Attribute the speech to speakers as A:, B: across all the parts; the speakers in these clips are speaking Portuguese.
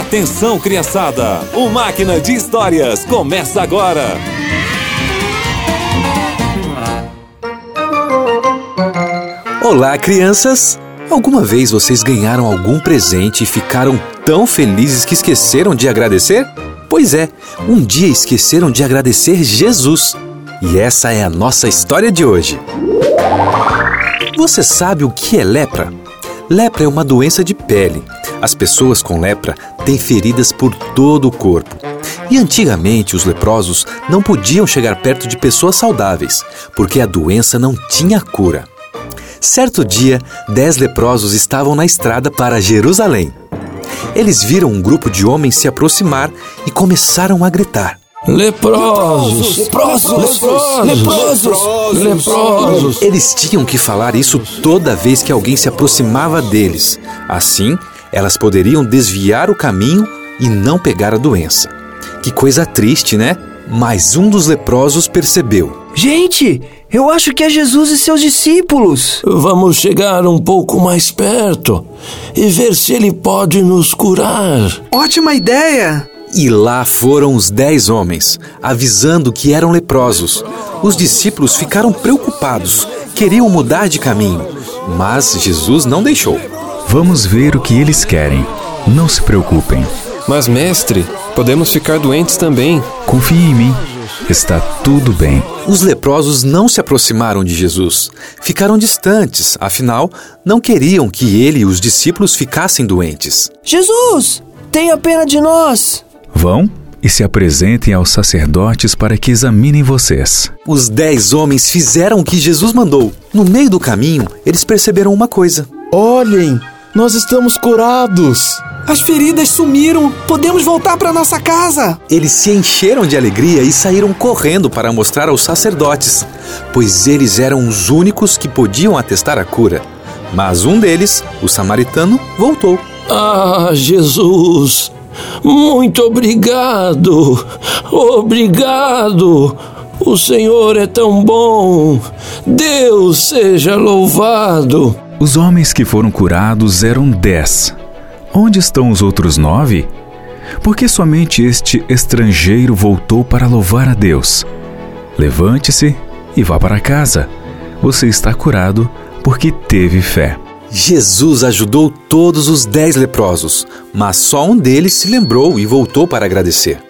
A: Atenção, criançada! O Máquina de Histórias começa agora!
B: Olá, crianças! Alguma vez vocês ganharam algum presente e ficaram tão felizes que esqueceram de agradecer? Pois é, um dia esqueceram de agradecer Jesus. E essa é a nossa história de hoje. Você sabe o que é lepra? Lepra é uma doença de pele. As pessoas com lepra têm feridas por todo o corpo. E antigamente os leprosos não podiam chegar perto de pessoas saudáveis, porque a doença não tinha cura. Certo dia, dez leprosos estavam na estrada para Jerusalém. Eles viram um grupo de homens se aproximar e começaram a gritar:
C: Leprosos! Leprosos! Leprosos! Leprosos!
B: Eles tinham que falar isso toda vez que alguém se aproximava deles. Assim, elas poderiam desviar o caminho e não pegar a doença. Que coisa triste, né? Mas um dos leprosos percebeu.
D: Gente, eu acho que é Jesus e seus discípulos.
C: Vamos chegar um pouco mais perto e ver se ele pode nos curar.
D: Ótima ideia!
B: E lá foram os dez homens, avisando que eram leprosos. Os discípulos ficaram preocupados, queriam mudar de caminho, mas Jesus não deixou.
E: Vamos ver o que eles querem. Não se preocupem.
F: Mas, mestre, podemos ficar doentes também.
E: Confie em mim. Está tudo bem.
B: Os leprosos não se aproximaram de Jesus. Ficaram distantes, afinal, não queriam que ele e os discípulos ficassem doentes.
D: Jesus, tenha pena de nós.
E: Vão e se apresentem aos sacerdotes para que examinem vocês.
B: Os dez homens fizeram o que Jesus mandou. No meio do caminho, eles perceberam uma coisa.
G: Olhem, nós estamos curados.
D: As feridas sumiram. Podemos voltar para nossa casa.
B: Eles se encheram de alegria e saíram correndo para mostrar aos sacerdotes, pois eles eram os únicos que podiam atestar a cura. Mas um deles, o samaritano, voltou.
C: Ah, Jesus! Muito obrigado! Obrigado! O Senhor é tão bom! Deus seja louvado!
E: Os homens que foram curados eram dez. Onde estão os outros nove? Porque somente este estrangeiro voltou para louvar a Deus. Levante-se e vá para casa. Você está curado porque teve fé.
B: Jesus ajudou todos os dez leprosos, mas só um deles se lembrou e voltou para agradecer.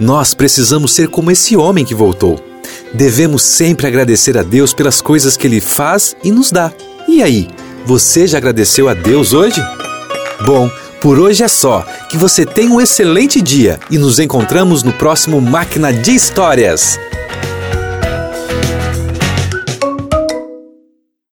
B: Nós precisamos ser como esse homem que voltou. Devemos sempre agradecer a Deus pelas coisas que Ele faz e nos dá. E aí, você já agradeceu a Deus hoje? Bom, por hoje é só. Que você tenha um excelente dia e nos encontramos no próximo Máquina de Histórias.